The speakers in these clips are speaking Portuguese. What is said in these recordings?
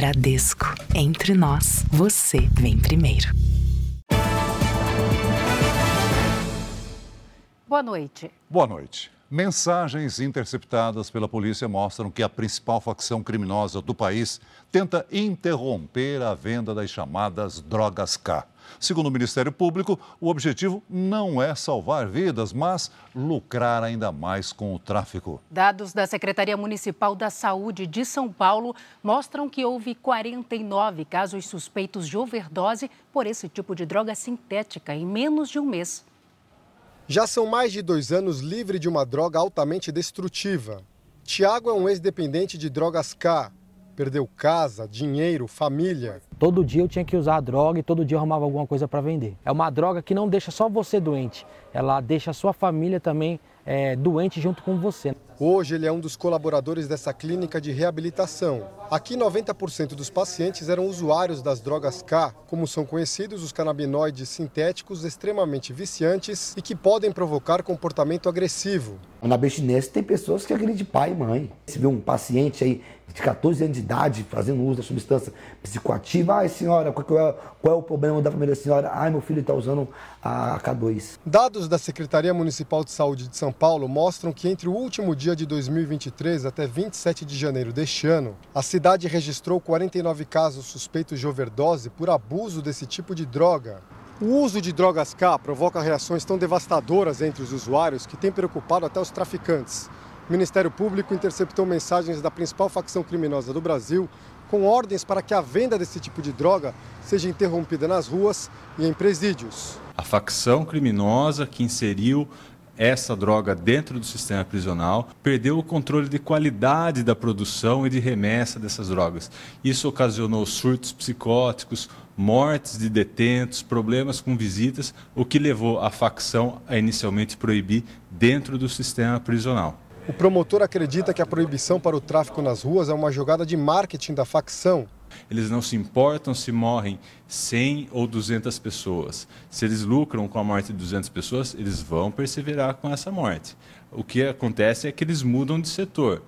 Bradesco. Entre nós, você vem primeiro. Boa noite. Boa noite. Mensagens interceptadas pela polícia mostram que a principal facção criminosa do país tenta interromper a venda das chamadas drogas K. Segundo o Ministério Público, o objetivo não é salvar vidas, mas lucrar ainda mais com o tráfico. Dados da Secretaria Municipal da Saúde de São Paulo mostram que houve 49 casos suspeitos de overdose por esse tipo de droga sintética em menos de um mês. Já são mais de dois anos livre de uma droga altamente destrutiva. Tiago é um ex-dependente de drogas K. Perdeu casa, dinheiro, família. Todo dia eu tinha que usar a droga e todo dia eu arrumava alguma coisa para vender. É uma droga que não deixa só você doente, ela deixa a sua família também é, doente junto com você. Hoje ele é um dos colaboradores dessa clínica de reabilitação. Aqui 90% dos pacientes eram usuários das drogas K, como são conhecidos os canabinoides sintéticos extremamente viciantes e que podem provocar comportamento agressivo. Na bestinense tem pessoas que agridem pai e mãe. Se vê um paciente aí de 14 anos de idade fazendo uso da substância psicoativa, ai senhora, qual é, qual é o problema da família da senhora? Ai, meu filho está usando a K2. Dados da Secretaria Municipal de Saúde de São Paulo mostram que entre o último dia de 2023 até 27 de janeiro deste ano, a cidade registrou 49 casos suspeitos de overdose por abuso desse tipo de droga. O uso de drogas K provoca reações tão devastadoras entre os usuários que tem preocupado até os traficantes. O Ministério Público interceptou mensagens da principal facção criminosa do Brasil com ordens para que a venda desse tipo de droga seja interrompida nas ruas e em presídios. A facção criminosa que inseriu essa droga dentro do sistema prisional, perdeu o controle de qualidade da produção e de remessa dessas drogas. Isso ocasionou surtos psicóticos, mortes de detentos, problemas com visitas, o que levou a facção a inicialmente proibir dentro do sistema prisional. O promotor acredita que a proibição para o tráfico nas ruas é uma jogada de marketing da facção. Eles não se importam se morrem 100 ou 200 pessoas. Se eles lucram com a morte de 200 pessoas, eles vão perseverar com essa morte. O que acontece é que eles mudam de setor.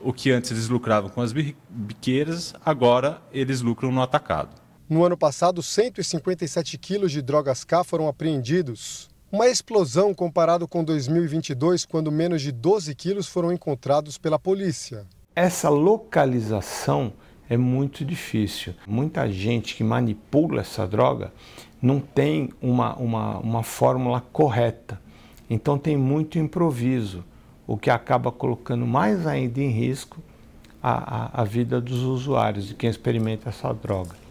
O que antes eles lucravam com as biqueiras, agora eles lucram no atacado. No ano passado, 157 quilos de drogas K foram apreendidos. Uma explosão comparado com 2022, quando menos de 12 quilos foram encontrados pela polícia. Essa localização é muito difícil. Muita gente que manipula essa droga não tem uma, uma, uma fórmula correta. Então tem muito improviso, o que acaba colocando mais ainda em risco a, a, a vida dos usuários, de quem experimenta essa droga.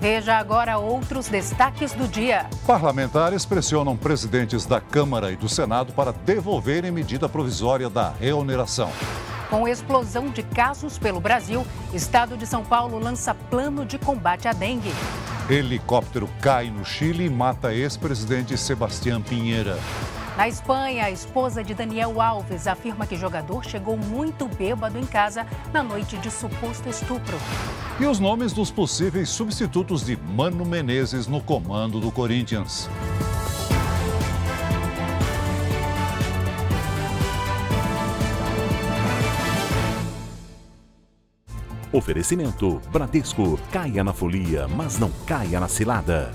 Veja agora outros destaques do dia. Parlamentares pressionam presidentes da Câmara e do Senado para devolverem medida provisória da reoneração. Com explosão de casos pelo Brasil, Estado de São Paulo lança plano de combate à dengue. Helicóptero cai no Chile e mata ex-presidente Sebastião Pinheira. Na Espanha, a esposa de Daniel Alves afirma que o jogador chegou muito bêbado em casa na noite de suposto estupro. E os nomes dos possíveis substitutos de Mano Menezes no comando do Corinthians. Oferecimento Bradesco. Caia na folia, mas não caia na cilada.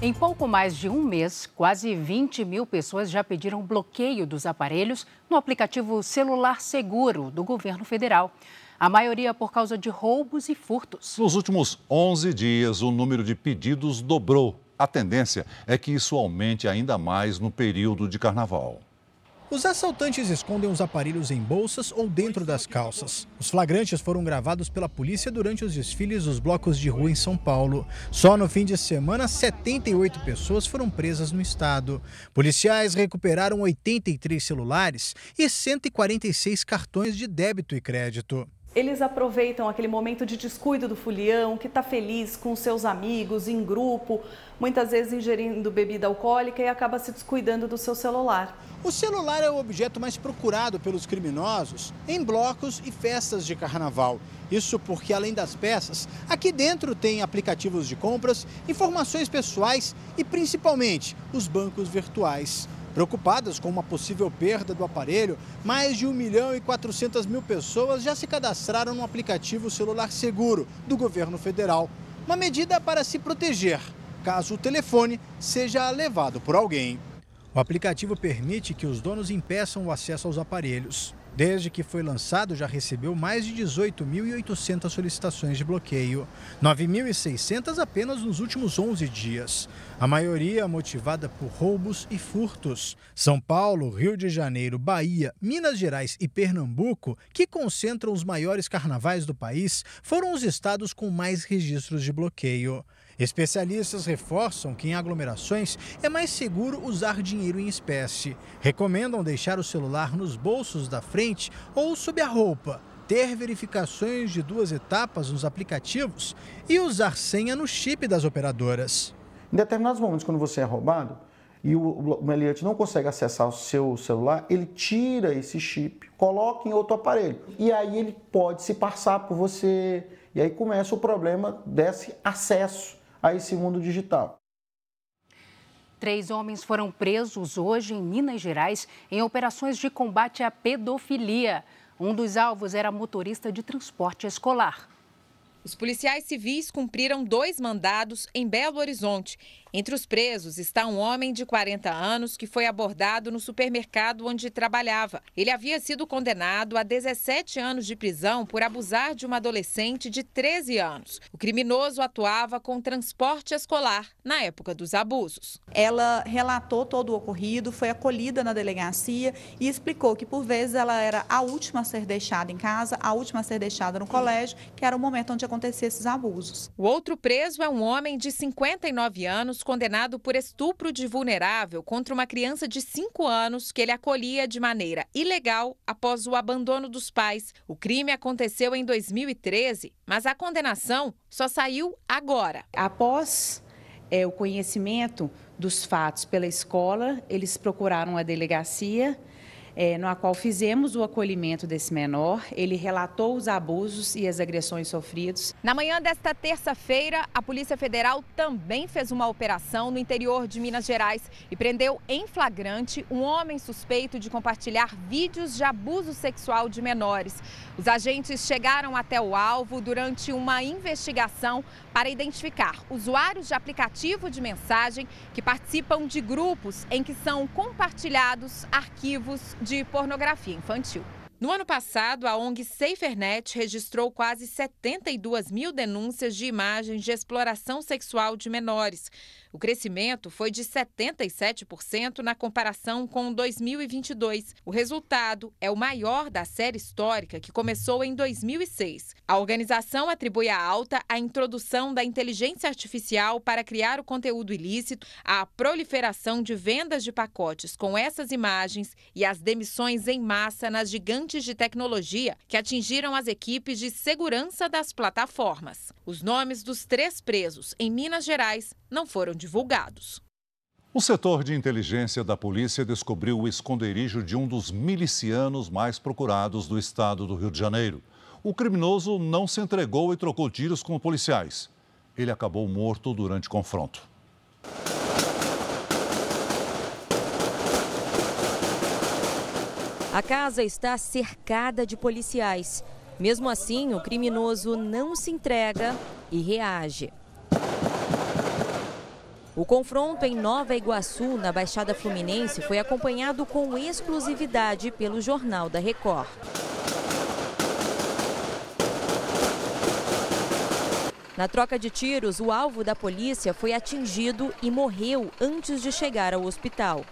Em pouco mais de um mês, quase 20 mil pessoas já pediram bloqueio dos aparelhos no aplicativo Celular Seguro do governo federal. A maioria por causa de roubos e furtos. Nos últimos 11 dias, o número de pedidos dobrou. A tendência é que isso aumente ainda mais no período de carnaval. Os assaltantes escondem os aparelhos em bolsas ou dentro das calças. Os flagrantes foram gravados pela polícia durante os desfiles dos blocos de rua em São Paulo. Só no fim de semana, 78 pessoas foram presas no estado. Policiais recuperaram 83 celulares e 146 cartões de débito e crédito. Eles aproveitam aquele momento de descuido do fulião, que está feliz com seus amigos, em grupo, muitas vezes ingerindo bebida alcoólica e acaba se descuidando do seu celular. O celular é o objeto mais procurado pelos criminosos em blocos e festas de carnaval. Isso porque, além das peças, aqui dentro tem aplicativos de compras, informações pessoais e, principalmente, os bancos virtuais. Preocupadas com uma possível perda do aparelho, mais de 1 milhão e 400 mil pessoas já se cadastraram no aplicativo celular seguro do governo federal. Uma medida para se proteger, caso o telefone seja levado por alguém. O aplicativo permite que os donos impeçam o acesso aos aparelhos. Desde que foi lançado, já recebeu mais de 18.800 solicitações de bloqueio, 9.600 apenas nos últimos 11 dias. A maioria motivada por roubos e furtos. São Paulo, Rio de Janeiro, Bahia, Minas Gerais e Pernambuco, que concentram os maiores carnavais do país, foram os estados com mais registros de bloqueio. Especialistas reforçam que em aglomerações é mais seguro usar dinheiro em espécie. Recomendam deixar o celular nos bolsos da frente ou sob a roupa, ter verificações de duas etapas nos aplicativos e usar senha no chip das operadoras. Em determinados momentos, quando você é roubado e o meliante não consegue acessar o seu celular, ele tira esse chip, coloca em outro aparelho e aí ele pode se passar por você. E aí começa o problema desse acesso a esse mundo digital. Três homens foram presos hoje em Minas Gerais em operações de combate à pedofilia. Um dos alvos era motorista de transporte escolar. Os policiais civis cumpriram dois mandados em Belo Horizonte entre os presos está um homem de 40 anos que foi abordado no supermercado onde trabalhava. Ele havia sido condenado a 17 anos de prisão por abusar de uma adolescente de 13 anos. O criminoso atuava com transporte escolar na época dos abusos. Ela relatou todo o ocorrido, foi acolhida na delegacia e explicou que por vezes ela era a última a ser deixada em casa, a última a ser deixada no colégio, que era o momento onde aconteciam esses abusos. O outro preso é um homem de 59 anos anos condenado por estupro de vulnerável contra uma criança de 5 anos que ele acolhia de maneira ilegal após o abandono dos pais. O crime aconteceu em 2013, mas a condenação só saiu agora. Após é, o conhecimento dos fatos pela escola, eles procuraram a delegacia é, no qual fizemos o acolhimento desse menor. Ele relatou os abusos e as agressões sofridos. Na manhã desta terça-feira, a Polícia Federal também fez uma operação no interior de Minas Gerais e prendeu em flagrante um homem suspeito de compartilhar vídeos de abuso sexual de menores. Os agentes chegaram até o alvo durante uma investigação para identificar usuários de aplicativo de mensagem que participam de grupos em que são compartilhados arquivos de pornografia infantil. No ano passado, a ONG SaferNet registrou quase 72 mil denúncias de imagens de exploração sexual de menores. O crescimento foi de 77% na comparação com 2022. O resultado é o maior da série histórica que começou em 2006. A organização atribui a alta à introdução da inteligência artificial para criar o conteúdo ilícito, à proliferação de vendas de pacotes com essas imagens e às demissões em massa nas gigantes de tecnologia que atingiram as equipes de segurança das plataformas. Os nomes dos três presos em Minas Gerais não foram divulgados. O setor de inteligência da polícia descobriu o esconderijo de um dos milicianos mais procurados do estado do Rio de Janeiro. O criminoso não se entregou e trocou tiros com policiais. Ele acabou morto durante confronto. A casa está cercada de policiais. Mesmo assim, o criminoso não se entrega e reage. O confronto em Nova Iguaçu, na Baixada Fluminense, foi acompanhado com exclusividade pelo Jornal da Record. Na troca de tiros, o alvo da polícia foi atingido e morreu antes de chegar ao hospital.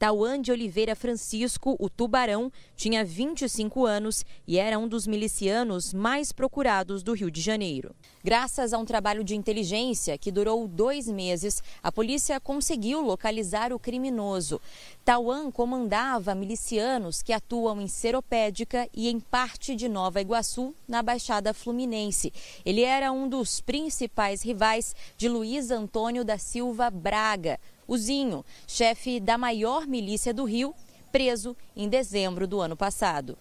Tauan de Oliveira Francisco, o Tubarão, tinha 25 anos e era um dos milicianos mais procurados do Rio de Janeiro. Graças a um trabalho de inteligência que durou dois meses, a polícia conseguiu localizar o criminoso. Tauan comandava milicianos que atuam em Seropédica e em parte de Nova Iguaçu, na Baixada Fluminense. Ele era um dos principais rivais de Luiz Antônio da Silva Braga, o Zinho, chefe da maior milícia do Rio, preso em dezembro do ano passado.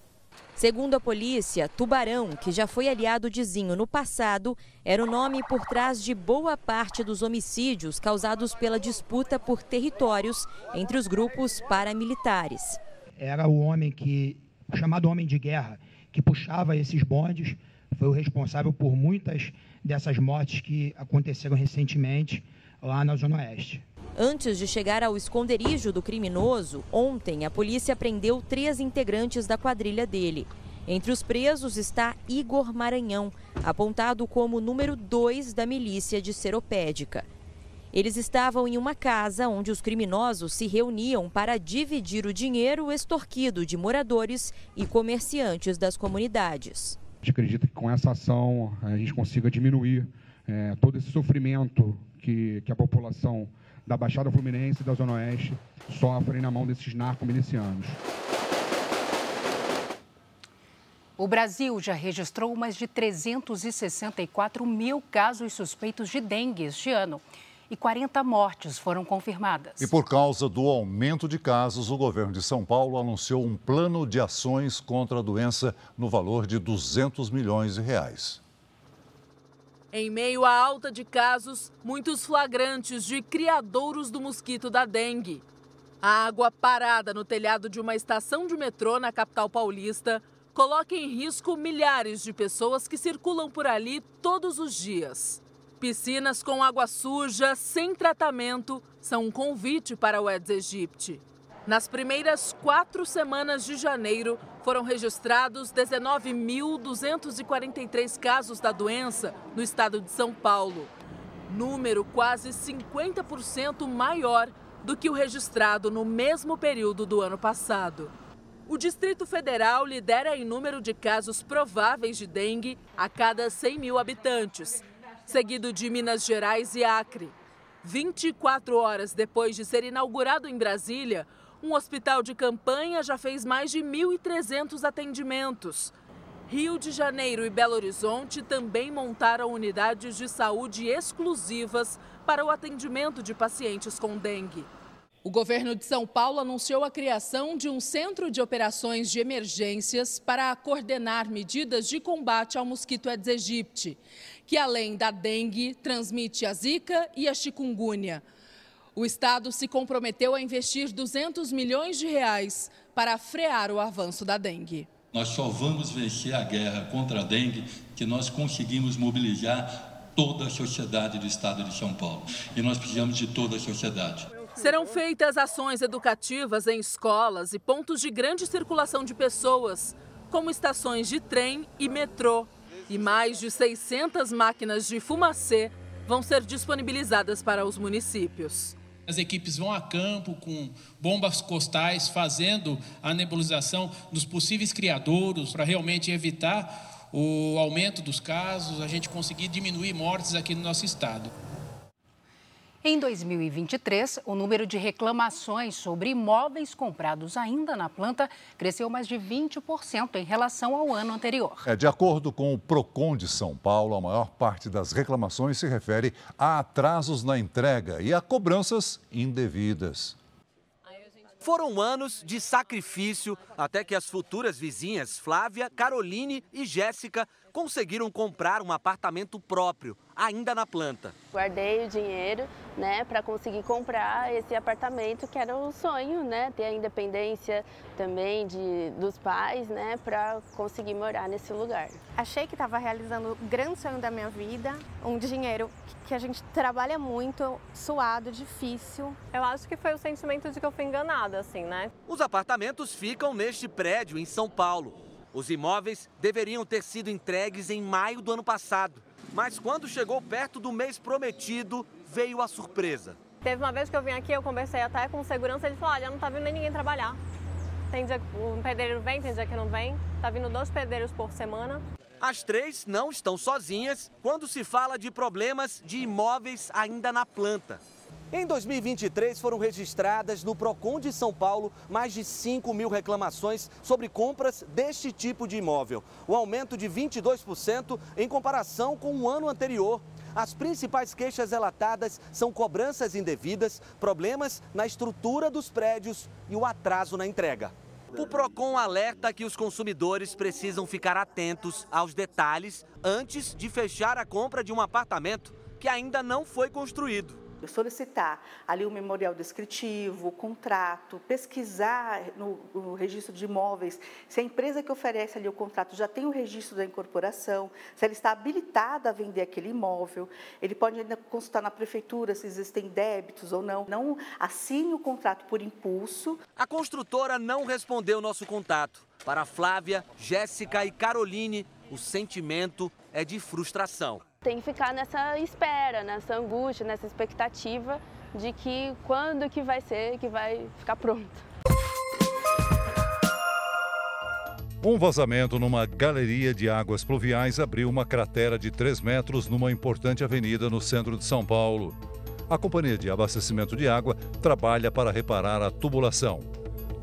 Segundo a polícia, Tubarão, que já foi aliado de Zinho no passado, era o nome por trás de boa parte dos homicídios causados pela disputa por territórios entre os grupos paramilitares. Era o homem que, chamado homem de guerra, que puxava esses bondes, foi o responsável por muitas dessas mortes que aconteceram recentemente lá na Zona Oeste. Antes de chegar ao esconderijo do criminoso, ontem a polícia prendeu três integrantes da quadrilha dele. Entre os presos está Igor Maranhão, apontado como número dois da milícia de Seropédica. Eles estavam em uma casa onde os criminosos se reuniam para dividir o dinheiro extorquido de moradores e comerciantes das comunidades. A gente acredita que com essa ação a gente consiga diminuir é, todo esse sofrimento que, que a população da Baixada Fluminense e da Zona Oeste sofrem na mão desses narcomilicianos. O Brasil já registrou mais de 364 mil casos suspeitos de dengue este ano e 40 mortes foram confirmadas. E por causa do aumento de casos, o governo de São Paulo anunciou um plano de ações contra a doença no valor de 200 milhões de reais. Em meio à alta de casos, muitos flagrantes de criadouros do mosquito da dengue. A água parada no telhado de uma estação de metrô na capital paulista coloca em risco milhares de pessoas que circulam por ali todos os dias. Piscinas com água suja, sem tratamento, são um convite para o Aedes aegypti. Nas primeiras quatro semanas de janeiro, foram registrados 19.243 casos da doença no estado de São Paulo. Número quase 50% maior do que o registrado no mesmo período do ano passado. O Distrito Federal lidera em número de casos prováveis de dengue a cada 100 mil habitantes, seguido de Minas Gerais e Acre. 24 horas depois de ser inaugurado em Brasília, um hospital de campanha já fez mais de 1.300 atendimentos. Rio de Janeiro e Belo Horizonte também montaram unidades de saúde exclusivas para o atendimento de pacientes com dengue. O governo de São Paulo anunciou a criação de um centro de operações de emergências para coordenar medidas de combate ao mosquito Aedes aegypti, que além da dengue transmite a zika e a chikungunya. O Estado se comprometeu a investir 200 milhões de reais para frear o avanço da dengue. Nós só vamos vencer a guerra contra a dengue que nós conseguimos mobilizar toda a sociedade do Estado de São Paulo. E nós precisamos de toda a sociedade. Serão feitas ações educativas em escolas e pontos de grande circulação de pessoas, como estações de trem e metrô. E mais de 600 máquinas de fumacê vão ser disponibilizadas para os municípios. As equipes vão a campo com bombas costais, fazendo a nebulização dos possíveis criadouros para realmente evitar o aumento dos casos, a gente conseguir diminuir mortes aqui no nosso estado. Em 2023, o número de reclamações sobre imóveis comprados ainda na planta cresceu mais de 20% em relação ao ano anterior. É, de acordo com o Procon de São Paulo, a maior parte das reclamações se refere a atrasos na entrega e a cobranças indevidas. Foram anos de sacrifício até que as futuras vizinhas Flávia, Caroline e Jéssica conseguiram comprar um apartamento próprio, ainda na planta. Guardei o dinheiro, né, para conseguir comprar esse apartamento que era um sonho, né, ter a independência também de dos pais, né, para conseguir morar nesse lugar. Achei que estava realizando o grande sonho da minha vida, um dinheiro que a gente trabalha muito, suado, difícil. Eu acho que foi o sentimento de que eu fui enganada, assim, né? Os apartamentos ficam neste prédio em São Paulo. Os imóveis deveriam ter sido entregues em maio do ano passado. Mas quando chegou perto do mês prometido, veio a surpresa. Teve uma vez que eu vim aqui, eu conversei até com segurança, ele falou, olha, não tá vindo nem ninguém trabalhar. Tem dia que um pedreiro vem, tem dia que não vem. Tá vindo dois pedreiros por semana. As três não estão sozinhas quando se fala de problemas de imóveis ainda na planta. Em 2023, foram registradas no PROCON de São Paulo mais de 5 mil reclamações sobre compras deste tipo de imóvel. O aumento de 22% em comparação com o ano anterior. As principais queixas relatadas são cobranças indevidas, problemas na estrutura dos prédios e o atraso na entrega. O Procon alerta que os consumidores precisam ficar atentos aos detalhes antes de fechar a compra de um apartamento que ainda não foi construído solicitar ali o memorial descritivo, o contrato, pesquisar no, no, registro de imóveis se a empresa que oferece ali o contrato já tem o registro da incorporação, se ela está habilitada a vender aquele imóvel. Ele pode ainda consultar na prefeitura se existem débitos ou não. Não assine o contrato por impulso. A construtora não respondeu nosso contato. Para Flávia, Jéssica e Caroline, o sentimento é de frustração. Tem que ficar nessa espera, nessa angústia, nessa expectativa de que quando que vai ser que vai ficar pronto. Um vazamento numa galeria de águas pluviais abriu uma cratera de 3 metros numa importante avenida no centro de São Paulo. A companhia de abastecimento de água trabalha para reparar a tubulação.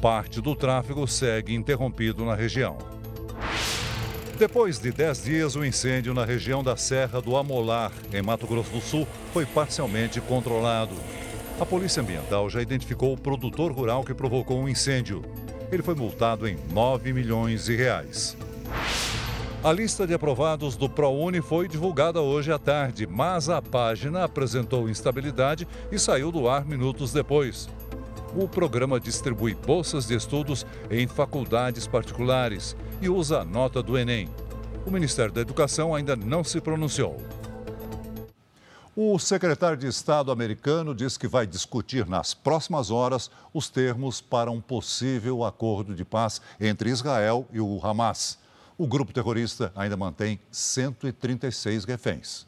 Parte do tráfego segue interrompido na região. Depois de 10 dias, o incêndio na região da Serra do Amolar, em Mato Grosso do Sul, foi parcialmente controlado. A Polícia Ambiental já identificou o produtor rural que provocou o incêndio. Ele foi multado em 9 milhões de reais. A lista de aprovados do ProUni foi divulgada hoje à tarde, mas a página apresentou instabilidade e saiu do ar minutos depois o programa distribui bolsas de estudos em faculdades particulares e usa a nota do Enem. O Ministério da Educação ainda não se pronunciou. O secretário de Estado americano diz que vai discutir nas próximas horas os termos para um possível acordo de paz entre Israel e o Hamas. O grupo terrorista ainda mantém 136 reféns.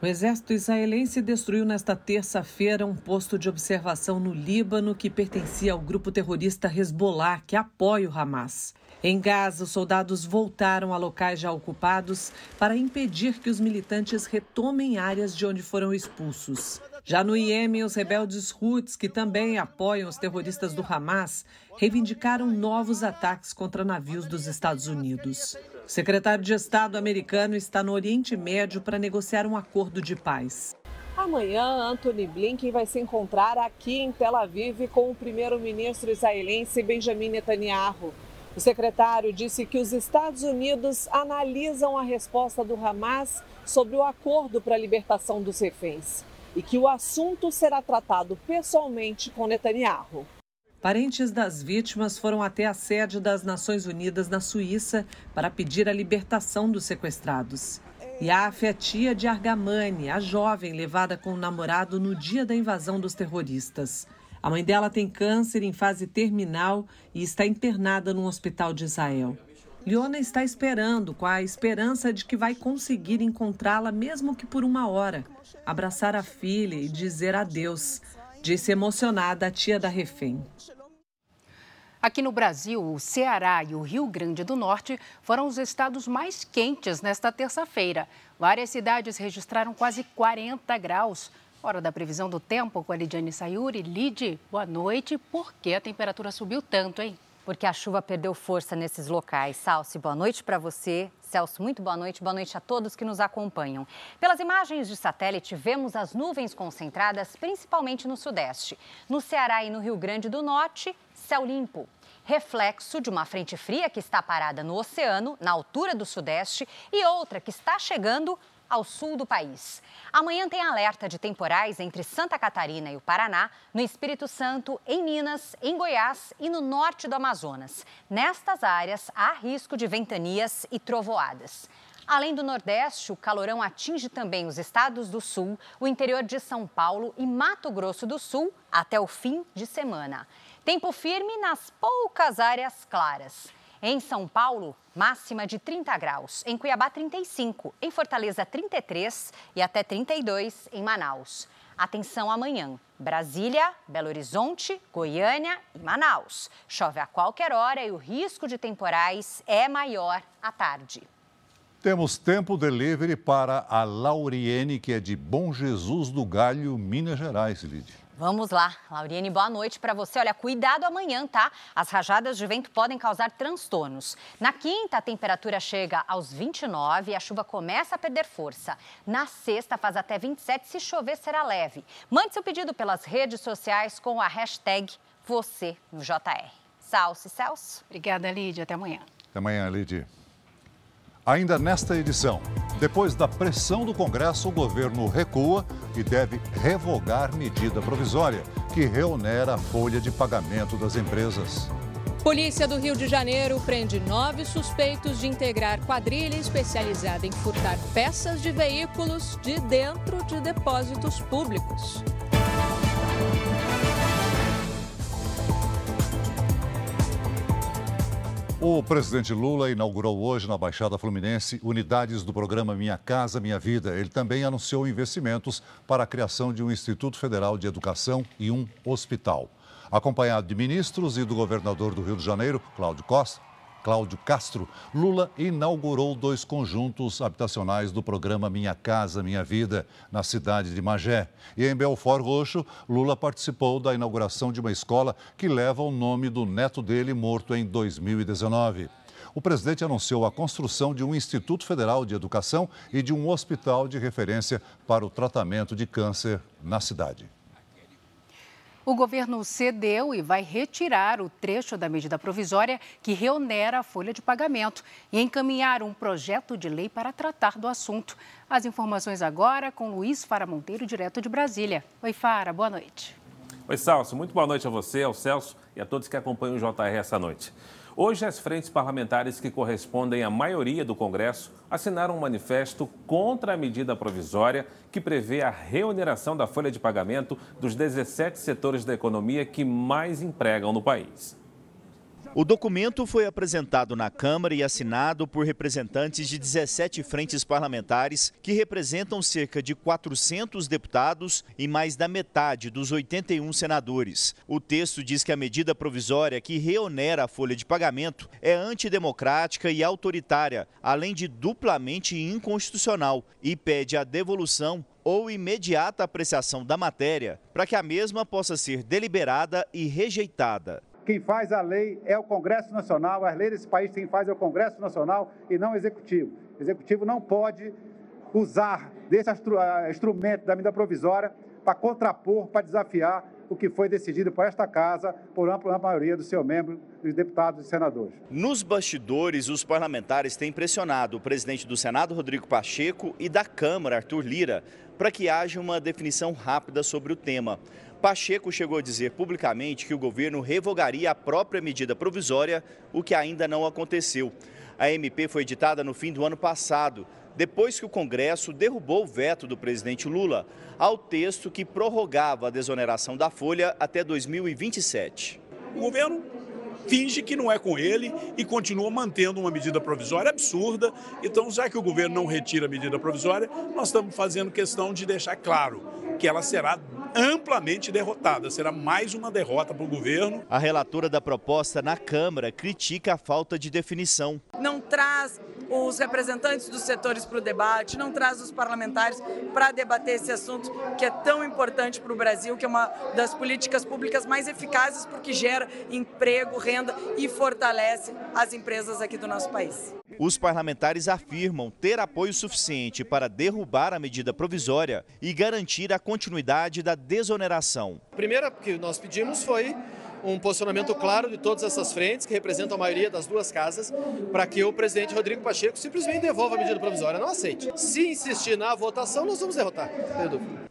O exército israelense destruiu nesta terça-feira um posto de observação no Líbano que pertencia ao grupo terrorista Hezbollah, que apoia o Hamas. Em Gaza, os soldados voltaram a locais já ocupados para impedir que os militantes retomem áreas de onde foram expulsos. Já no Iêmen, os rebeldes Houthis, que também apoiam os terroristas do Hamas, reivindicaram novos ataques contra navios dos Estados Unidos. O secretário de Estado americano está no Oriente Médio para negociar um acordo de paz. Amanhã, Anthony Blinken vai se encontrar aqui em Tel Aviv com o primeiro-ministro israelense Benjamin Netanyahu. O secretário disse que os Estados Unidos analisam a resposta do Hamas sobre o acordo para a libertação dos reféns e que o assunto será tratado pessoalmente com Netanyahu. Parentes das vítimas foram até a sede das Nações Unidas na Suíça para pedir a libertação dos sequestrados. E a tia de Argamani, a jovem levada com o namorado no dia da invasão dos terroristas. A mãe dela tem câncer em fase terminal e está internada num hospital de Israel. Liona está esperando, com a esperança de que vai conseguir encontrá-la, mesmo que por uma hora, abraçar a filha e dizer adeus disse emocionada a tia da refém. Aqui no Brasil, o Ceará e o Rio Grande do Norte foram os estados mais quentes nesta terça-feira. Várias cidades registraram quase 40 graus. Hora da previsão do tempo com a Lidiane Sayuri. Lid, boa noite. Por que a temperatura subiu tanto, hein? Porque a chuva perdeu força nesses locais. Salsi, boa noite para você. Celso, muito boa noite. Boa noite a todos que nos acompanham. Pelas imagens de satélite, vemos as nuvens concentradas principalmente no Sudeste. No Ceará e no Rio Grande do Norte, céu limpo. Reflexo de uma frente fria que está parada no oceano, na altura do Sudeste, e outra que está chegando ao sul do país. Amanhã tem alerta de temporais entre Santa Catarina e o Paraná, no Espírito Santo, em Minas, em Goiás e no norte do Amazonas. Nestas áreas, há risco de ventanias e trovoadas. Além do Nordeste, o calorão atinge também os estados do Sul, o interior de São Paulo e Mato Grosso do Sul até o fim de semana. Tempo firme nas poucas áreas claras. Em São Paulo, máxima de 30 graus. Em Cuiabá, 35. Em Fortaleza, 33 e até 32 em Manaus. Atenção amanhã. Brasília, Belo Horizonte, Goiânia e Manaus. Chove a qualquer hora e o risco de temporais é maior à tarde. Temos tempo delivery para a Lauriene, que é de Bom Jesus do Galho, Minas Gerais, Lídia. Vamos lá, Lauriane, boa noite para você. Olha, cuidado amanhã, tá? As rajadas de vento podem causar transtornos. Na quinta, a temperatura chega aos 29 e a chuva começa a perder força. Na sexta, faz até 27, se chover, será leve. Mande seu pedido pelas redes sociais com a hashtag você no JR. Salso e Celso. Obrigada, Lídia. Até amanhã. Até amanhã, Lídia. Ainda nesta edição, depois da pressão do Congresso, o governo recua e deve revogar medida provisória que reonera a folha de pagamento das empresas. Polícia do Rio de Janeiro prende nove suspeitos de integrar quadrilha especializada em furtar peças de veículos de dentro de depósitos públicos. O presidente Lula inaugurou hoje na Baixada Fluminense unidades do programa Minha Casa Minha Vida. Ele também anunciou investimentos para a criação de um Instituto Federal de Educação e um hospital. Acompanhado de ministros e do governador do Rio de Janeiro, Cláudio Costa, Cláudio Castro, Lula inaugurou dois conjuntos habitacionais do programa Minha Casa Minha Vida, na cidade de Magé. E em Belfort Roxo, Lula participou da inauguração de uma escola que leva o nome do neto dele, morto em 2019. O presidente anunciou a construção de um Instituto Federal de Educação e de um hospital de referência para o tratamento de câncer na cidade. O governo cedeu e vai retirar o trecho da medida provisória que reonera a folha de pagamento e encaminhar um projeto de lei para tratar do assunto. As informações agora com Luiz Fara Monteiro, direto de Brasília. Oi, Fara, boa noite. Oi, Celso. Muito boa noite a você, ao Celso e a todos que acompanham o JR essa noite. Hoje, as frentes parlamentares que correspondem à maioria do Congresso assinaram um manifesto contra a medida provisória que prevê a reoneração da folha de pagamento dos 17 setores da economia que mais empregam no país. O documento foi apresentado na Câmara e assinado por representantes de 17 frentes parlamentares que representam cerca de 400 deputados e mais da metade dos 81 senadores. O texto diz que a medida provisória que reonera a folha de pagamento é antidemocrática e autoritária, além de duplamente inconstitucional, e pede a devolução ou imediata apreciação da matéria para que a mesma possa ser deliberada e rejeitada. Quem faz a lei é o Congresso Nacional, as leis desse país quem faz é o Congresso Nacional e não o Executivo. O Executivo não pode usar desse instrumento da medida provisória para contrapor, para desafiar o que foi decidido por esta casa, por ampla maioria dos seus membros, dos deputados e senadores. Nos bastidores, os parlamentares têm pressionado o presidente do Senado, Rodrigo Pacheco, e da Câmara, Arthur Lira, para que haja uma definição rápida sobre o tema. Pacheco chegou a dizer publicamente que o governo revogaria a própria medida provisória, o que ainda não aconteceu. A MP foi editada no fim do ano passado, depois que o Congresso derrubou o veto do presidente Lula ao texto que prorrogava a desoneração da folha até 2027. O governo finge que não é com ele e continua mantendo uma medida provisória absurda. Então, já que o governo não retira a medida provisória, nós estamos fazendo questão de deixar claro que ela será amplamente derrotada. Será mais uma derrota para o governo. A relatora da proposta na Câmara critica a falta de definição. Não traz os representantes dos setores para o debate, não traz os parlamentares para debater esse assunto que é tão importante para o Brasil, que é uma das políticas públicas mais eficazes porque gera emprego, renda e fortalece as empresas aqui do nosso país. Os parlamentares afirmam ter apoio suficiente para derrubar a medida provisória e garantir a continuidade da desoneração. A primeira que nós pedimos foi um posicionamento claro de todas essas frentes, que representam a maioria das duas casas, para que o presidente Rodrigo Pacheco simplesmente devolva a medida provisória. Não aceite. Se insistir na votação, nós vamos derrotar.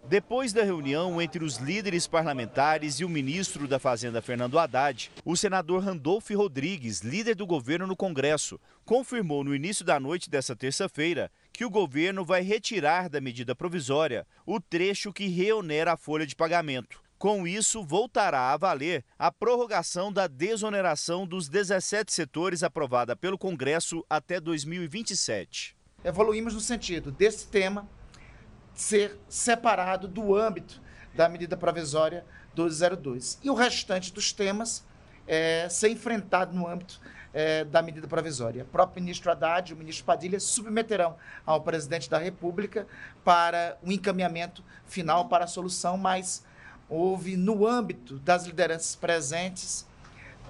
Depois da reunião entre os líderes parlamentares e o ministro da Fazenda, Fernando Haddad, o senador Randolfo Rodrigues, líder do governo no Congresso, confirmou no início da noite dessa terça-feira que o governo vai retirar da medida provisória o trecho que reonera a folha de pagamento. Com isso, voltará a valer a prorrogação da desoneração dos 17 setores aprovada pelo Congresso até 2027. Evoluímos no sentido desse tema ser separado do âmbito da medida provisória 1202 e o restante dos temas é, ser enfrentado no âmbito é, da medida provisória. O próprio ministro Haddad e o ministro Padilha submeterão ao presidente da República para o um encaminhamento final para a solução, mas houve, no âmbito das lideranças presentes,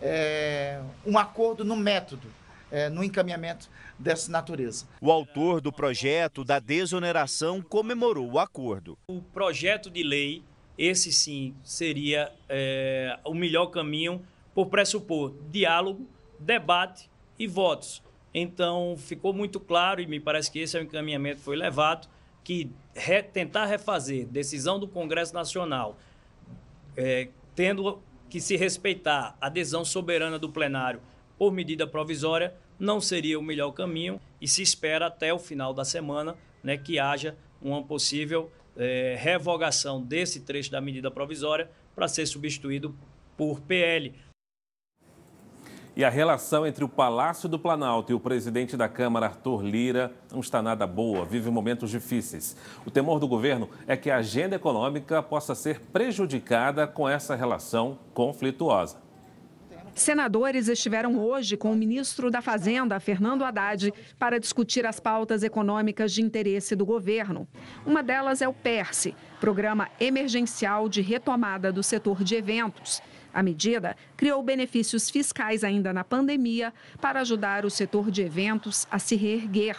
é, um acordo no método, é, no encaminhamento dessa natureza. O autor do projeto da desoneração comemorou o acordo. O projeto de lei, esse sim, seria é, o melhor caminho por pressupor diálogo, debate e votos. Então, ficou muito claro, e me parece que esse é o encaminhamento que foi levado, que re, tentar refazer decisão do Congresso Nacional, é, tendo que se respeitar a adesão soberana do plenário por medida provisória, não seria o melhor caminho e se espera até o final da semana né, que haja uma possível é, revogação desse trecho da medida provisória para ser substituído por PL. E a relação entre o Palácio do Planalto e o presidente da Câmara, Arthur Lira, não está nada boa, vive momentos difíceis. O temor do governo é que a agenda econômica possa ser prejudicada com essa relação conflituosa. Senadores estiveram hoje com o ministro da Fazenda, Fernando Haddad, para discutir as pautas econômicas de interesse do governo. Uma delas é o PERSE, Programa Emergencial de Retomada do Setor de Eventos. A medida criou benefícios fiscais ainda na pandemia para ajudar o setor de eventos a se reerguer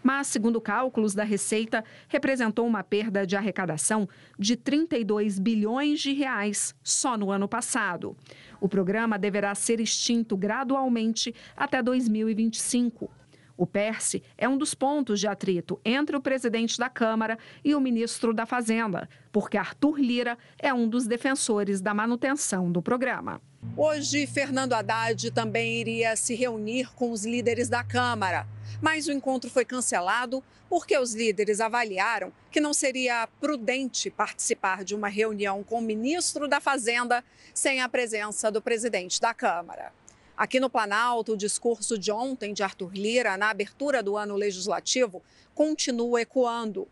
mas, segundo cálculos da Receita, representou uma perda de arrecadação de 32 bilhões de reais só no ano passado. O programa deverá ser extinto gradualmente até 2025. O PERSE é um dos pontos de atrito entre o presidente da Câmara e o ministro da Fazenda, porque Arthur Lira é um dos defensores da manutenção do programa. Hoje, Fernando Haddad também iria se reunir com os líderes da Câmara, mas o encontro foi cancelado porque os líderes avaliaram que não seria prudente participar de uma reunião com o ministro da Fazenda sem a presença do presidente da Câmara. Aqui no Planalto, o discurso de ontem de Arthur Lira, na abertura do ano legislativo, continua ecoando.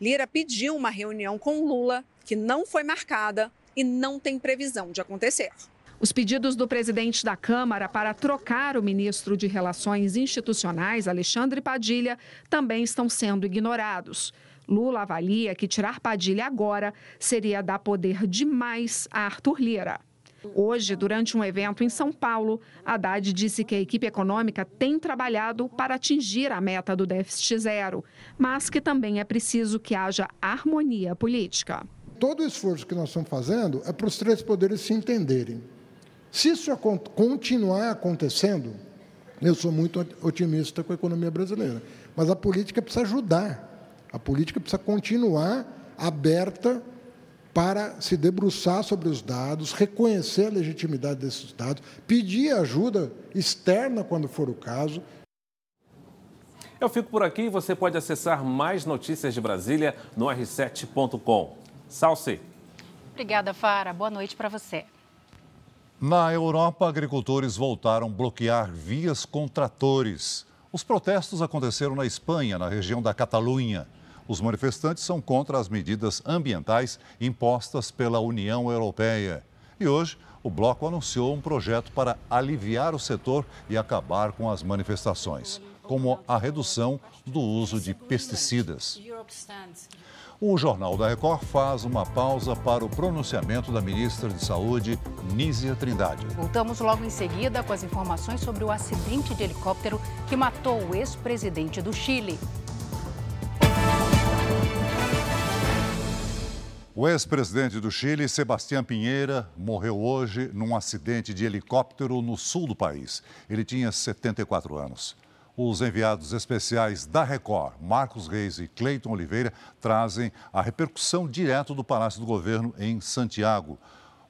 Lira pediu uma reunião com Lula, que não foi marcada e não tem previsão de acontecer. Os pedidos do presidente da Câmara para trocar o ministro de Relações Institucionais, Alexandre Padilha, também estão sendo ignorados. Lula avalia que tirar Padilha agora seria dar poder demais a Arthur Lira. Hoje, durante um evento em São Paulo, Haddad disse que a equipe econômica tem trabalhado para atingir a meta do déficit zero, mas que também é preciso que haja harmonia política. Todo o esforço que nós estamos fazendo é para os três poderes se entenderem. Se isso continuar acontecendo, eu sou muito otimista com a economia brasileira, mas a política precisa ajudar. A política precisa continuar aberta para se debruçar sobre os dados, reconhecer a legitimidade desses dados, pedir ajuda externa quando for o caso. Eu fico por aqui e você pode acessar mais notícias de Brasília no r7.com. Salce. Obrigada, Fara. Boa noite para você. Na Europa, agricultores voltaram a bloquear vias com tratores. Os protestos aconteceram na Espanha, na região da Catalunha. Os manifestantes são contra as medidas ambientais impostas pela União Europeia. E hoje, o bloco anunciou um projeto para aliviar o setor e acabar com as manifestações, como a redução do uso de pesticidas. O Jornal da Record faz uma pausa para o pronunciamento da ministra de Saúde, Nízia Trindade. Voltamos logo em seguida com as informações sobre o acidente de helicóptero que matou o ex-presidente do Chile. O ex-presidente do Chile, Sebastião Pinheira, morreu hoje num acidente de helicóptero no sul do país. Ele tinha 74 anos. Os enviados especiais da Record, Marcos Reis e Cleiton Oliveira, trazem a repercussão direto do Palácio do Governo em Santiago.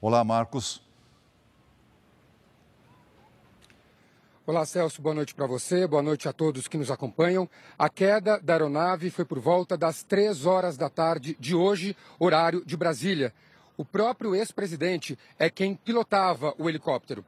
Olá, Marcos. Olá, Celso, boa noite para você, boa noite a todos que nos acompanham. A queda da aeronave foi por volta das três horas da tarde de hoje, horário de Brasília. O próprio ex-presidente é quem pilotava o helicóptero.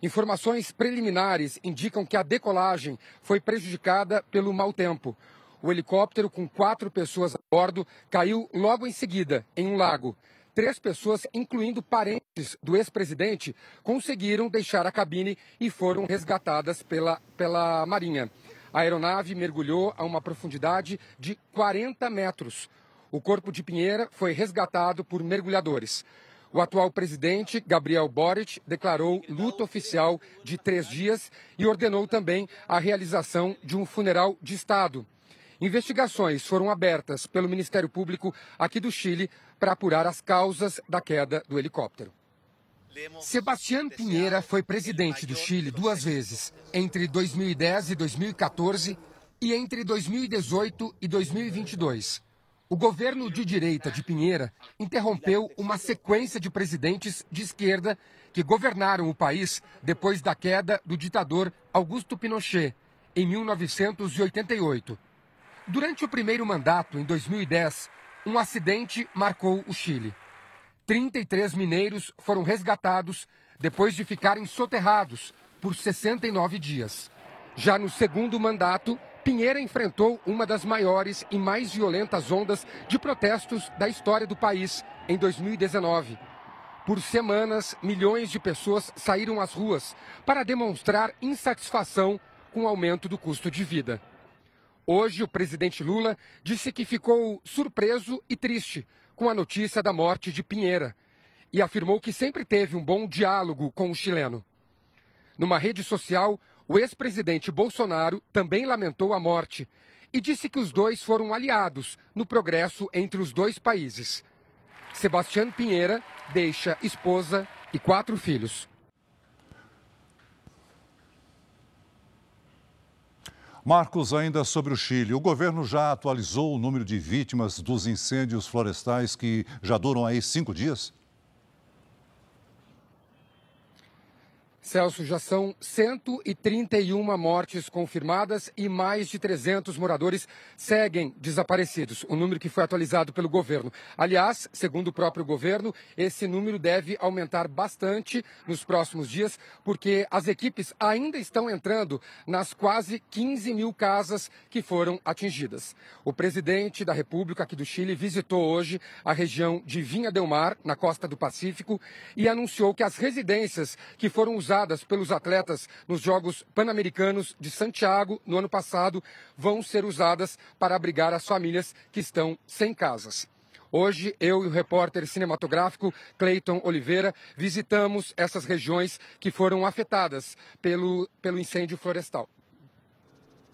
Informações preliminares indicam que a decolagem foi prejudicada pelo mau tempo. O helicóptero, com quatro pessoas a bordo, caiu logo em seguida, em um lago. Três pessoas, incluindo parentes do ex-presidente, conseguiram deixar a cabine e foram resgatadas pela, pela Marinha. A aeronave mergulhou a uma profundidade de 40 metros. O corpo de Pinheira foi resgatado por mergulhadores. O atual presidente, Gabriel Boric, declarou luto oficial de três dias e ordenou também a realização de um funeral de Estado. Investigações foram abertas pelo Ministério Público aqui do Chile para apurar as causas da queda do helicóptero. Sebastián Pinheira foi presidente do Chile duas vezes, entre 2010 e 2014 e entre 2018 e 2022. O governo de direita de Pinheira interrompeu uma sequência de presidentes de esquerda que governaram o país depois da queda do ditador Augusto Pinochet, em 1988. Durante o primeiro mandato, em 2010, um acidente marcou o Chile. 33 mineiros foram resgatados depois de ficarem soterrados por 69 dias. Já no segundo mandato, Pinheira enfrentou uma das maiores e mais violentas ondas de protestos da história do país em 2019. Por semanas, milhões de pessoas saíram às ruas para demonstrar insatisfação com o aumento do custo de vida. Hoje, o presidente Lula disse que ficou surpreso e triste com a notícia da morte de Pinheira e afirmou que sempre teve um bom diálogo com o chileno. Numa rede social, o ex-presidente Bolsonaro também lamentou a morte e disse que os dois foram aliados no progresso entre os dois países. Sebastião Pinheira deixa esposa e quatro filhos. Marcos, ainda sobre o Chile. O governo já atualizou o número de vítimas dos incêndios florestais que já duram aí cinco dias? Celso, já são 131 mortes confirmadas e mais de 300 moradores seguem desaparecidos, o número que foi atualizado pelo governo. Aliás, segundo o próprio governo, esse número deve aumentar bastante nos próximos dias, porque as equipes ainda estão entrando nas quase 15 mil casas que foram atingidas. O presidente da República aqui do Chile visitou hoje a região de Vinha del Mar, na costa do Pacífico, e anunciou que as residências que foram usadas realizadas pelos atletas nos Jogos Pan-Americanos de Santiago no ano passado vão ser usadas para abrigar as famílias que estão sem casas. Hoje, eu e o repórter cinematográfico Cleiton Oliveira visitamos essas regiões que foram afetadas pelo, pelo incêndio florestal.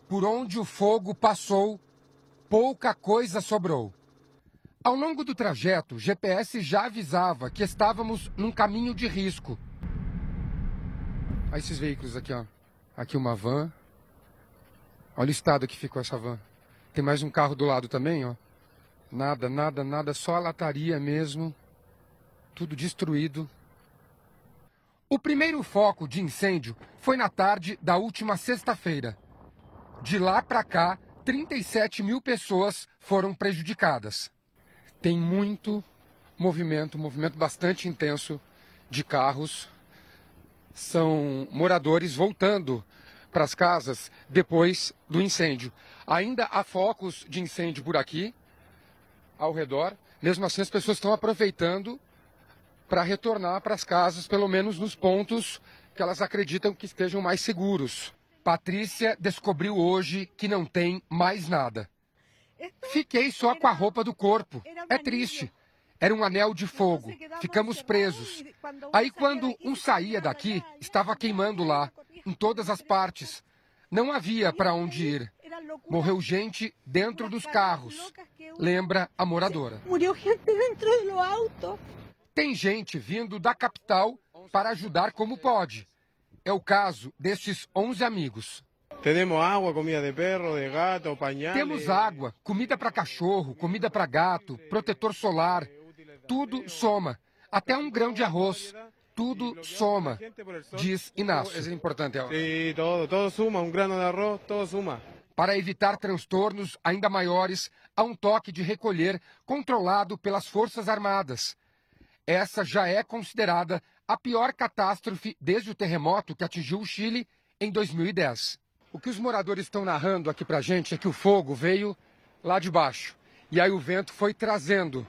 Por onde o fogo passou, pouca coisa sobrou. Ao longo do trajeto, o GPS já avisava que estávamos num caminho de risco. Olha esses veículos aqui, ó. Aqui uma van. Olha o estado que ficou essa van. Tem mais um carro do lado também, ó. Nada, nada, nada, só a lataria mesmo. Tudo destruído. O primeiro foco de incêndio foi na tarde da última sexta-feira. De lá para cá, 37 mil pessoas foram prejudicadas. Tem muito movimento, movimento bastante intenso de carros são moradores voltando para as casas depois do incêndio. Ainda há focos de incêndio por aqui, ao redor. Mesmo assim, as pessoas estão aproveitando para retornar para as casas, pelo menos nos pontos que elas acreditam que estejam mais seguros. Patrícia descobriu hoje que não tem mais nada. Fiquei só com a roupa do corpo. É triste. Era um anel de fogo. Ficamos presos. Aí, quando um saía daqui, estava queimando lá, em todas as partes. Não havia para onde ir. Morreu gente dentro dos carros. Lembra a moradora. Morreu gente dentro do auto. Tem gente vindo da capital para ajudar como pode. É o caso destes 11 amigos. Temos água, comida de perro, de gato, pañales. Temos água, comida para cachorro, comida para gato, protetor solar, tudo soma. Até um grão de arroz. Tudo soma, diz Inácio. É importante. Sim, todo, todo suma. Um grano de arroz, todo suma. Para evitar transtornos ainda maiores, há um toque de recolher controlado pelas Forças Armadas. Essa já é considerada a pior catástrofe desde o terremoto que atingiu o Chile em 2010. O que os moradores estão narrando aqui para gente é que o fogo veio lá de baixo. E aí o vento foi trazendo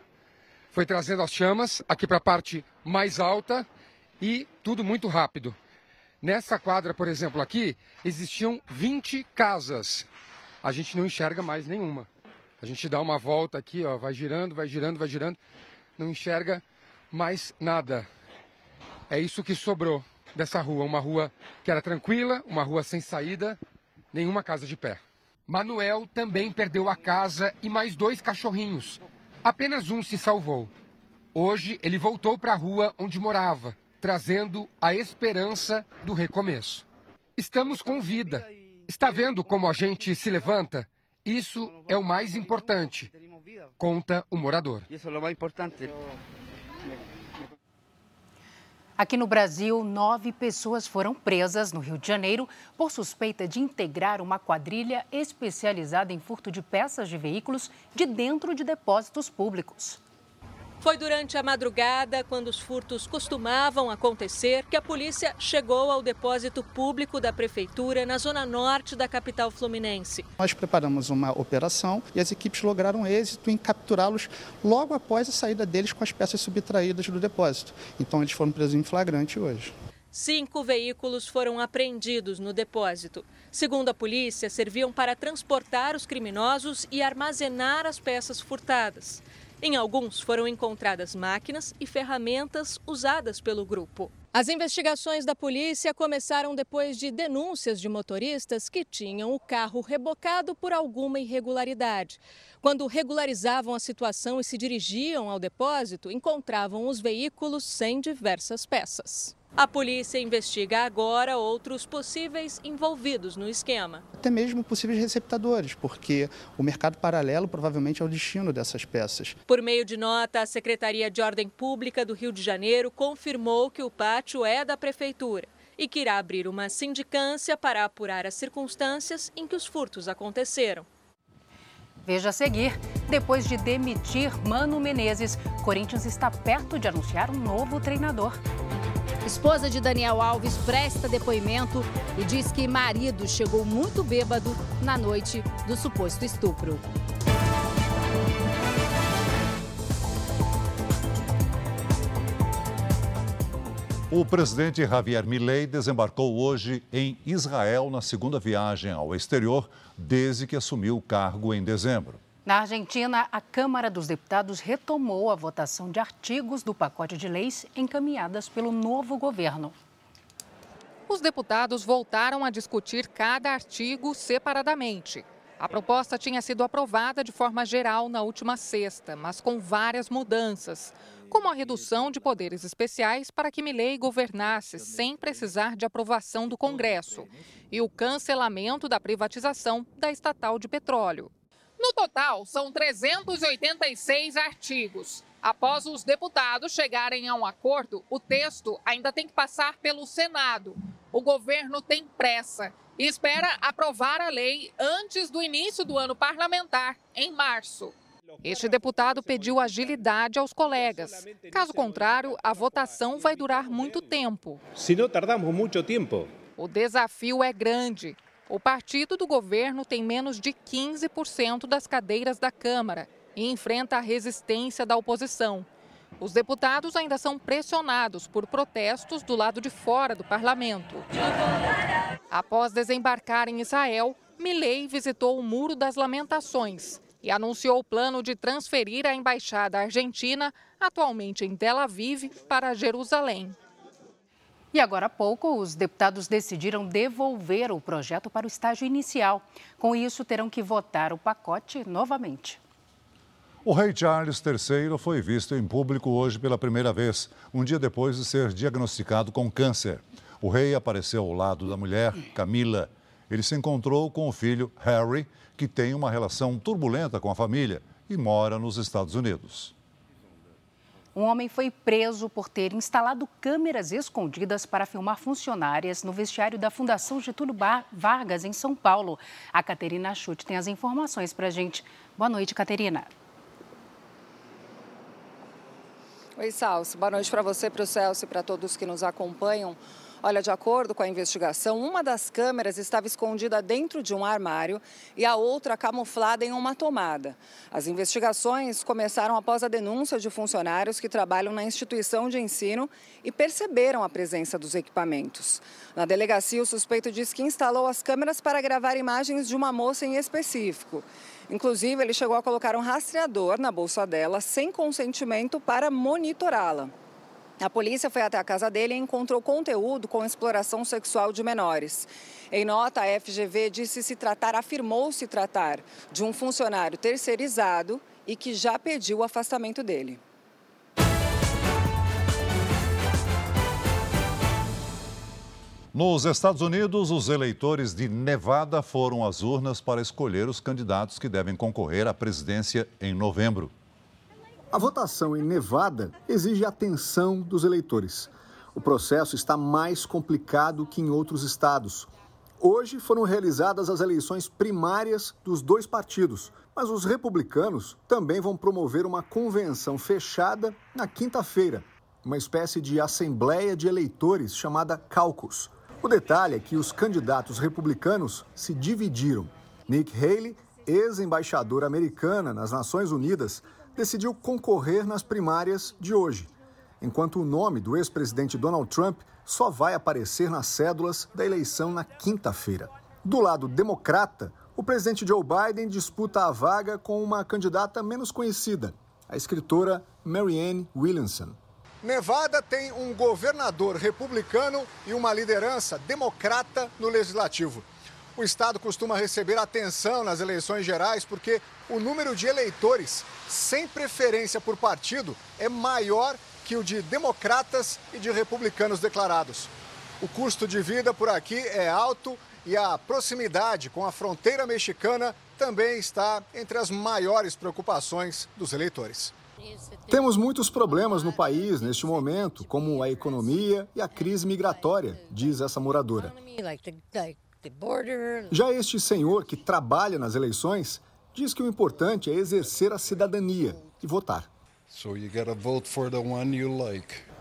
foi trazendo as chamas aqui para a parte mais alta e tudo muito rápido. Nessa quadra, por exemplo, aqui, existiam 20 casas. A gente não enxerga mais nenhuma. A gente dá uma volta aqui, ó, vai girando, vai girando, vai girando, não enxerga mais nada. É isso que sobrou dessa rua, uma rua que era tranquila, uma rua sem saída, nenhuma casa de pé. Manuel também perdeu a casa e mais dois cachorrinhos. Apenas um se salvou. Hoje ele voltou para a rua onde morava. trazendo a esperança do recomeço. Estamos com vida. Está vendo como a gente se levanta? Isso é o mais importante, conta o morador. Isso é o mais importante. Aqui no Brasil, nove pessoas foram presas no Rio de Janeiro por suspeita de integrar uma quadrilha especializada em furto de peças de veículos de dentro de depósitos públicos. Foi durante a madrugada, quando os furtos costumavam acontecer, que a polícia chegou ao depósito público da prefeitura na zona norte da capital fluminense. Nós preparamos uma operação e as equipes lograram êxito em capturá-los logo após a saída deles com as peças subtraídas do depósito. Então eles foram presos em flagrante hoje. Cinco veículos foram apreendidos no depósito. Segundo a polícia, serviam para transportar os criminosos e armazenar as peças furtadas. Em alguns foram encontradas máquinas e ferramentas usadas pelo grupo. As investigações da polícia começaram depois de denúncias de motoristas que tinham o carro rebocado por alguma irregularidade. Quando regularizavam a situação e se dirigiam ao depósito, encontravam os veículos sem diversas peças. A polícia investiga agora outros possíveis envolvidos no esquema. Até mesmo possíveis receptadores, porque o mercado paralelo provavelmente é o destino dessas peças. Por meio de nota, a Secretaria de Ordem Pública do Rio de Janeiro confirmou que o pátio é da Prefeitura e que irá abrir uma sindicância para apurar as circunstâncias em que os furtos aconteceram. Veja a seguir. Depois de demitir Mano Menezes, Corinthians está perto de anunciar um novo treinador. Esposa de Daniel Alves presta depoimento e diz que marido chegou muito bêbado na noite do suposto estupro. O presidente Javier Milei desembarcou hoje em Israel na segunda viagem ao exterior desde que assumiu o cargo em dezembro. Na Argentina, a Câmara dos Deputados retomou a votação de artigos do pacote de leis encaminhadas pelo novo governo. Os deputados voltaram a discutir cada artigo separadamente. A proposta tinha sido aprovada de forma geral na última sexta, mas com várias mudanças, como a redução de poderes especiais para que Milei governasse sem precisar de aprovação do Congresso e o cancelamento da privatização da estatal de petróleo. No total, são 386 artigos. Após os deputados chegarem a um acordo, o texto ainda tem que passar pelo Senado. O governo tem pressa e espera aprovar a lei antes do início do ano parlamentar, em março. Este deputado pediu agilidade aos colegas. Caso contrário, a votação vai durar muito tempo. Se não tardamos muito tempo. O desafio é grande. O partido do governo tem menos de 15% das cadeiras da Câmara e enfrenta a resistência da oposição. Os deputados ainda são pressionados por protestos do lado de fora do parlamento. Após desembarcar em Israel, Milley visitou o Muro das Lamentações e anunciou o plano de transferir a embaixada argentina, atualmente em Tel Aviv, para Jerusalém. E agora há pouco, os deputados decidiram devolver o projeto para o estágio inicial. Com isso, terão que votar o pacote novamente. O rei Charles III foi visto em público hoje pela primeira vez, um dia depois de ser diagnosticado com câncer. O rei apareceu ao lado da mulher, Camila. Ele se encontrou com o filho, Harry, que tem uma relação turbulenta com a família e mora nos Estados Unidos. Um homem foi preso por ter instalado câmeras escondidas para filmar funcionárias no vestiário da Fundação Getúlio Vargas, em São Paulo. A Caterina Chute tem as informações para a gente. Boa noite, Caterina. Oi, Salso. Boa noite para você, para o Celso e para todos que nos acompanham. Olha, de acordo com a investigação, uma das câmeras estava escondida dentro de um armário e a outra camuflada em uma tomada. As investigações começaram após a denúncia de funcionários que trabalham na instituição de ensino e perceberam a presença dos equipamentos. Na delegacia, o suspeito diz que instalou as câmeras para gravar imagens de uma moça em específico. Inclusive, ele chegou a colocar um rastreador na bolsa dela sem consentimento para monitorá-la. A polícia foi até a casa dele e encontrou conteúdo com exploração sexual de menores. Em nota, a FGV disse se tratar, afirmou se tratar de um funcionário terceirizado e que já pediu o afastamento dele. Nos Estados Unidos, os eleitores de Nevada foram às urnas para escolher os candidatos que devem concorrer à presidência em novembro. A votação em Nevada exige atenção dos eleitores. O processo está mais complicado que em outros estados. Hoje foram realizadas as eleições primárias dos dois partidos, mas os republicanos também vão promover uma convenção fechada na quinta-feira, uma espécie de assembleia de eleitores chamada caucus. O detalhe é que os candidatos republicanos se dividiram. Nick Haley, ex-embaixadora americana nas Nações Unidas, decidiu concorrer nas primárias de hoje, enquanto o nome do ex-presidente Donald Trump só vai aparecer nas cédulas da eleição na quinta-feira. Do lado democrata, o presidente Joe Biden disputa a vaga com uma candidata menos conhecida, a escritora Marianne Williamson. Nevada tem um governador republicano e uma liderança democrata no legislativo. O estado costuma receber atenção nas eleições gerais porque o número de eleitores sem preferência por partido é maior que o de democratas e de republicanos declarados. O custo de vida por aqui é alto e a proximidade com a fronteira mexicana também está entre as maiores preocupações dos eleitores. Temos muitos problemas no país neste momento, como a economia e a crise migratória, diz essa moradora. Já este senhor que trabalha nas eleições diz que o importante é exercer a cidadania e votar.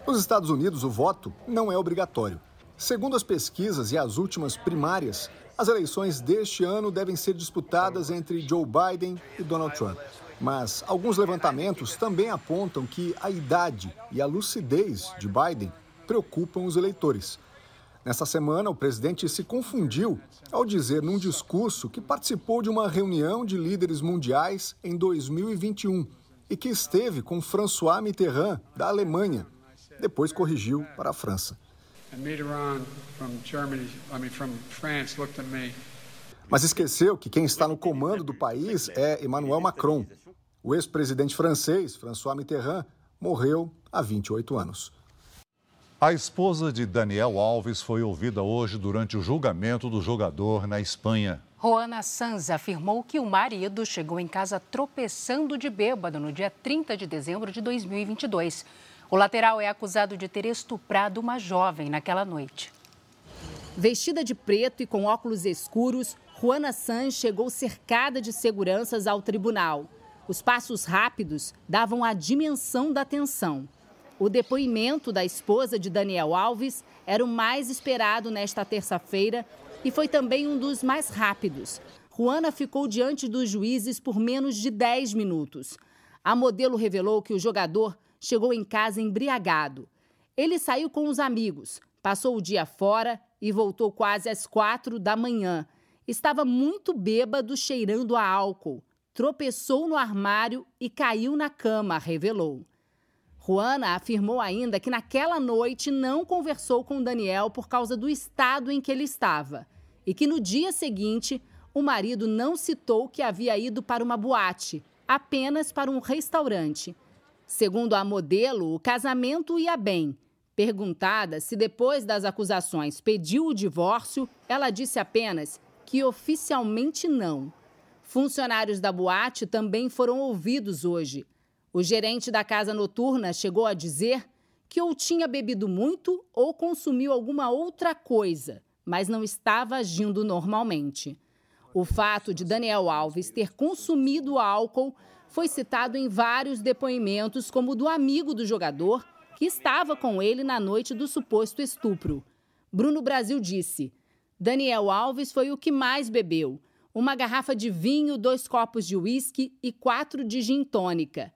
Nos Estados Unidos, o voto não é obrigatório. Segundo as pesquisas e as últimas primárias, as eleições deste ano devem ser disputadas entre Joe Biden e Donald Trump. Mas alguns levantamentos também apontam que a idade e a lucidez de Biden preocupam os eleitores. Nessa semana, o presidente se confundiu ao dizer num discurso que participou de uma reunião de líderes mundiais em 2021 e que esteve com François Mitterrand, da Alemanha. Depois corrigiu para a França. Mas esqueceu que quem está no comando do país é Emmanuel Macron, o ex-presidente francês, François Mitterrand, morreu há 28 anos. A esposa de Daniel Alves foi ouvida hoje durante o julgamento do jogador na Espanha. Juana Sanz afirmou que o marido chegou em casa tropeçando de bêbado no dia 30 de dezembro de 2022. O lateral é acusado de ter estuprado uma jovem naquela noite. Vestida de preto e com óculos escuros, Juana Sanz chegou cercada de seguranças ao tribunal. Os passos rápidos davam a dimensão da tensão. O depoimento da esposa de Daniel Alves era o mais esperado nesta terça-feira e foi também um dos mais rápidos. Juana ficou diante dos juízes por menos de 10 minutos. A modelo revelou que o jogador chegou em casa embriagado. Ele saiu com os amigos, passou o dia fora e voltou quase às quatro da manhã. Estava muito bêbado, cheirando a álcool tropeçou no armário e caiu na cama, revelou. Juana afirmou ainda que naquela noite não conversou com Daniel por causa do estado em que ele estava e que no dia seguinte o marido não citou que havia ido para uma boate, apenas para um restaurante. Segundo a modelo, o casamento ia bem. Perguntada se depois das acusações pediu o divórcio, ela disse apenas que oficialmente não. Funcionários da boate também foram ouvidos hoje. O gerente da casa noturna chegou a dizer que ou tinha bebido muito ou consumiu alguma outra coisa, mas não estava agindo normalmente. O fato de Daniel Alves ter consumido álcool foi citado em vários depoimentos, como do amigo do jogador, que estava com ele na noite do suposto estupro. Bruno Brasil disse: Daniel Alves foi o que mais bebeu uma garrafa de vinho, dois copos de uísque e quatro de gin tônica.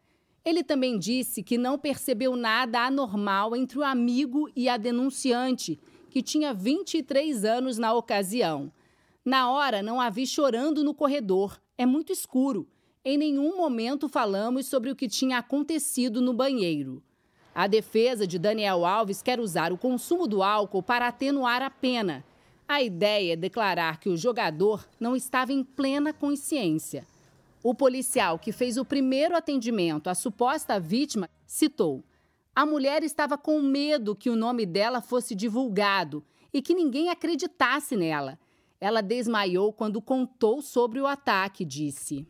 Ele também disse que não percebeu nada anormal entre o amigo e a denunciante, que tinha 23 anos na ocasião. Na hora, não a vi chorando no corredor. É muito escuro. Em nenhum momento falamos sobre o que tinha acontecido no banheiro. A defesa de Daniel Alves quer usar o consumo do álcool para atenuar a pena a ideia é declarar que o jogador não estava em plena consciência. O policial que fez o primeiro atendimento à suposta vítima citou: a mulher estava com medo que o nome dela fosse divulgado e que ninguém acreditasse nela. Ela desmaiou quando contou sobre o ataque, disse.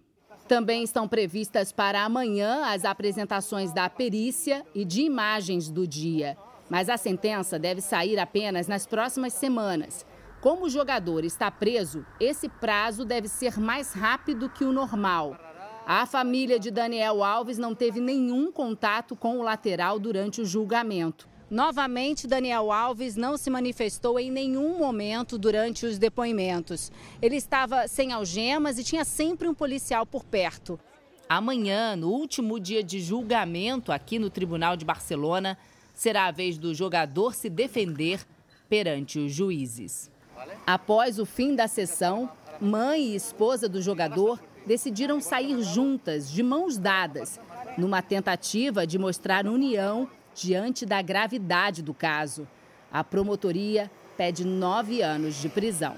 Também estão previstas para amanhã as apresentações da perícia e de imagens do dia. Mas a sentença deve sair apenas nas próximas semanas. Como o jogador está preso, esse prazo deve ser mais rápido que o normal. A família de Daniel Alves não teve nenhum contato com o lateral durante o julgamento. Novamente, Daniel Alves não se manifestou em nenhum momento durante os depoimentos. Ele estava sem algemas e tinha sempre um policial por perto. Amanhã, no último dia de julgamento aqui no Tribunal de Barcelona, será a vez do jogador se defender perante os juízes. Após o fim da sessão, mãe e esposa do jogador decidiram sair juntas, de mãos dadas, numa tentativa de mostrar união diante da gravidade do caso. A promotoria pede nove anos de prisão.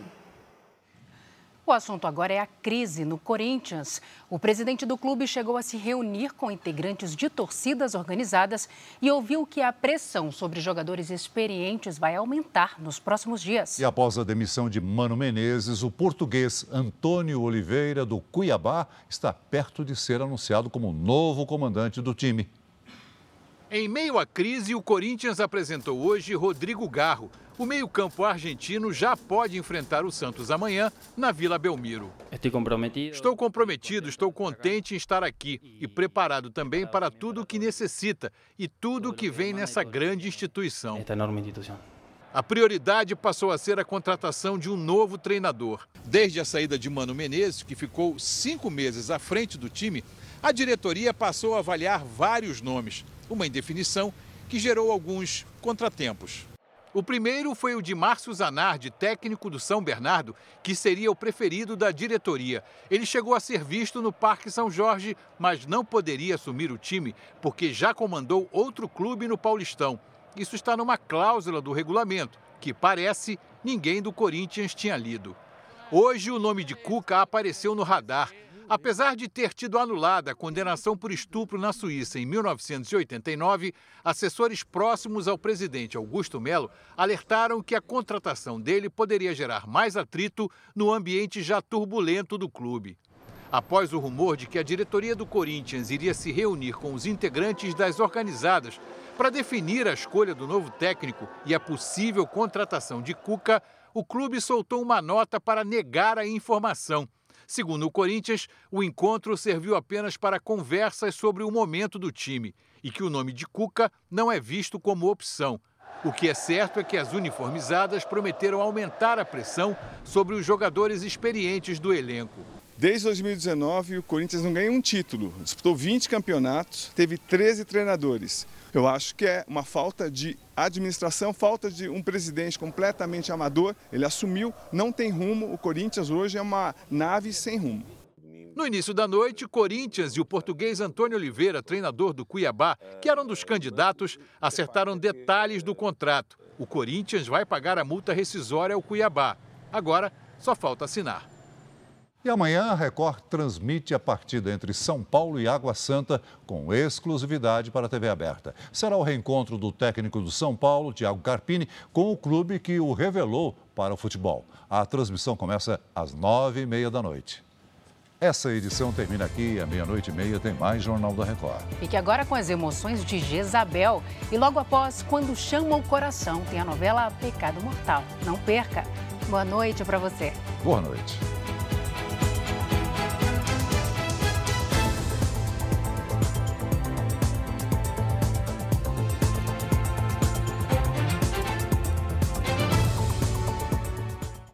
O assunto agora é a crise no Corinthians. O presidente do clube chegou a se reunir com integrantes de torcidas organizadas e ouviu que a pressão sobre jogadores experientes vai aumentar nos próximos dias. E após a demissão de Mano Menezes, o português Antônio Oliveira, do Cuiabá, está perto de ser anunciado como novo comandante do time. Em meio à crise, o Corinthians apresentou hoje Rodrigo Garro. O meio-campo argentino já pode enfrentar o Santos amanhã na Vila Belmiro. Estou comprometido. Estou comprometido, estou contente em estar aqui e preparado também para tudo o que necessita e tudo o que vem nessa grande instituição. Esta enorme instituição. A prioridade passou a ser a contratação de um novo treinador. Desde a saída de Mano Menezes, que ficou cinco meses à frente do time, a diretoria passou a avaliar vários nomes uma indefinição que gerou alguns contratempos. O primeiro foi o de Márcio Zanardi, técnico do São Bernardo, que seria o preferido da diretoria. Ele chegou a ser visto no Parque São Jorge, mas não poderia assumir o time porque já comandou outro clube no Paulistão. Isso está numa cláusula do regulamento, que parece ninguém do Corinthians tinha lido. Hoje o nome de Cuca apareceu no radar Apesar de ter tido anulada a condenação por estupro na Suíça em 1989, assessores próximos ao presidente Augusto Melo alertaram que a contratação dele poderia gerar mais atrito no ambiente já turbulento do clube. Após o rumor de que a diretoria do Corinthians iria se reunir com os integrantes das organizadas para definir a escolha do novo técnico e a possível contratação de Cuca, o clube soltou uma nota para negar a informação. Segundo o Corinthians, o encontro serviu apenas para conversas sobre o momento do time e que o nome de Cuca não é visto como opção. O que é certo é que as uniformizadas prometeram aumentar a pressão sobre os jogadores experientes do elenco. Desde 2019, o Corinthians não ganha um título. Disputou 20 campeonatos, teve 13 treinadores. Eu acho que é uma falta de administração, falta de um presidente completamente amador. Ele assumiu, não tem rumo. O Corinthians hoje é uma nave sem rumo. No início da noite, Corinthians e o português Antônio Oliveira, treinador do Cuiabá, que eram dos candidatos, acertaram detalhes do contrato. O Corinthians vai pagar a multa rescisória ao Cuiabá. Agora, só falta assinar. E amanhã a Record transmite a partida entre São Paulo e Água Santa com exclusividade para a TV aberta. Será o reencontro do técnico do São Paulo, Thiago Carpini, com o clube que o revelou para o futebol. A transmissão começa às nove e meia da noite. Essa edição termina aqui, à meia-noite e meia tem mais Jornal da Record. Fique agora com as emoções de Jezabel. E logo após, Quando Chama o Coração, tem a novela Pecado Mortal. Não perca. Boa noite para você. Boa noite.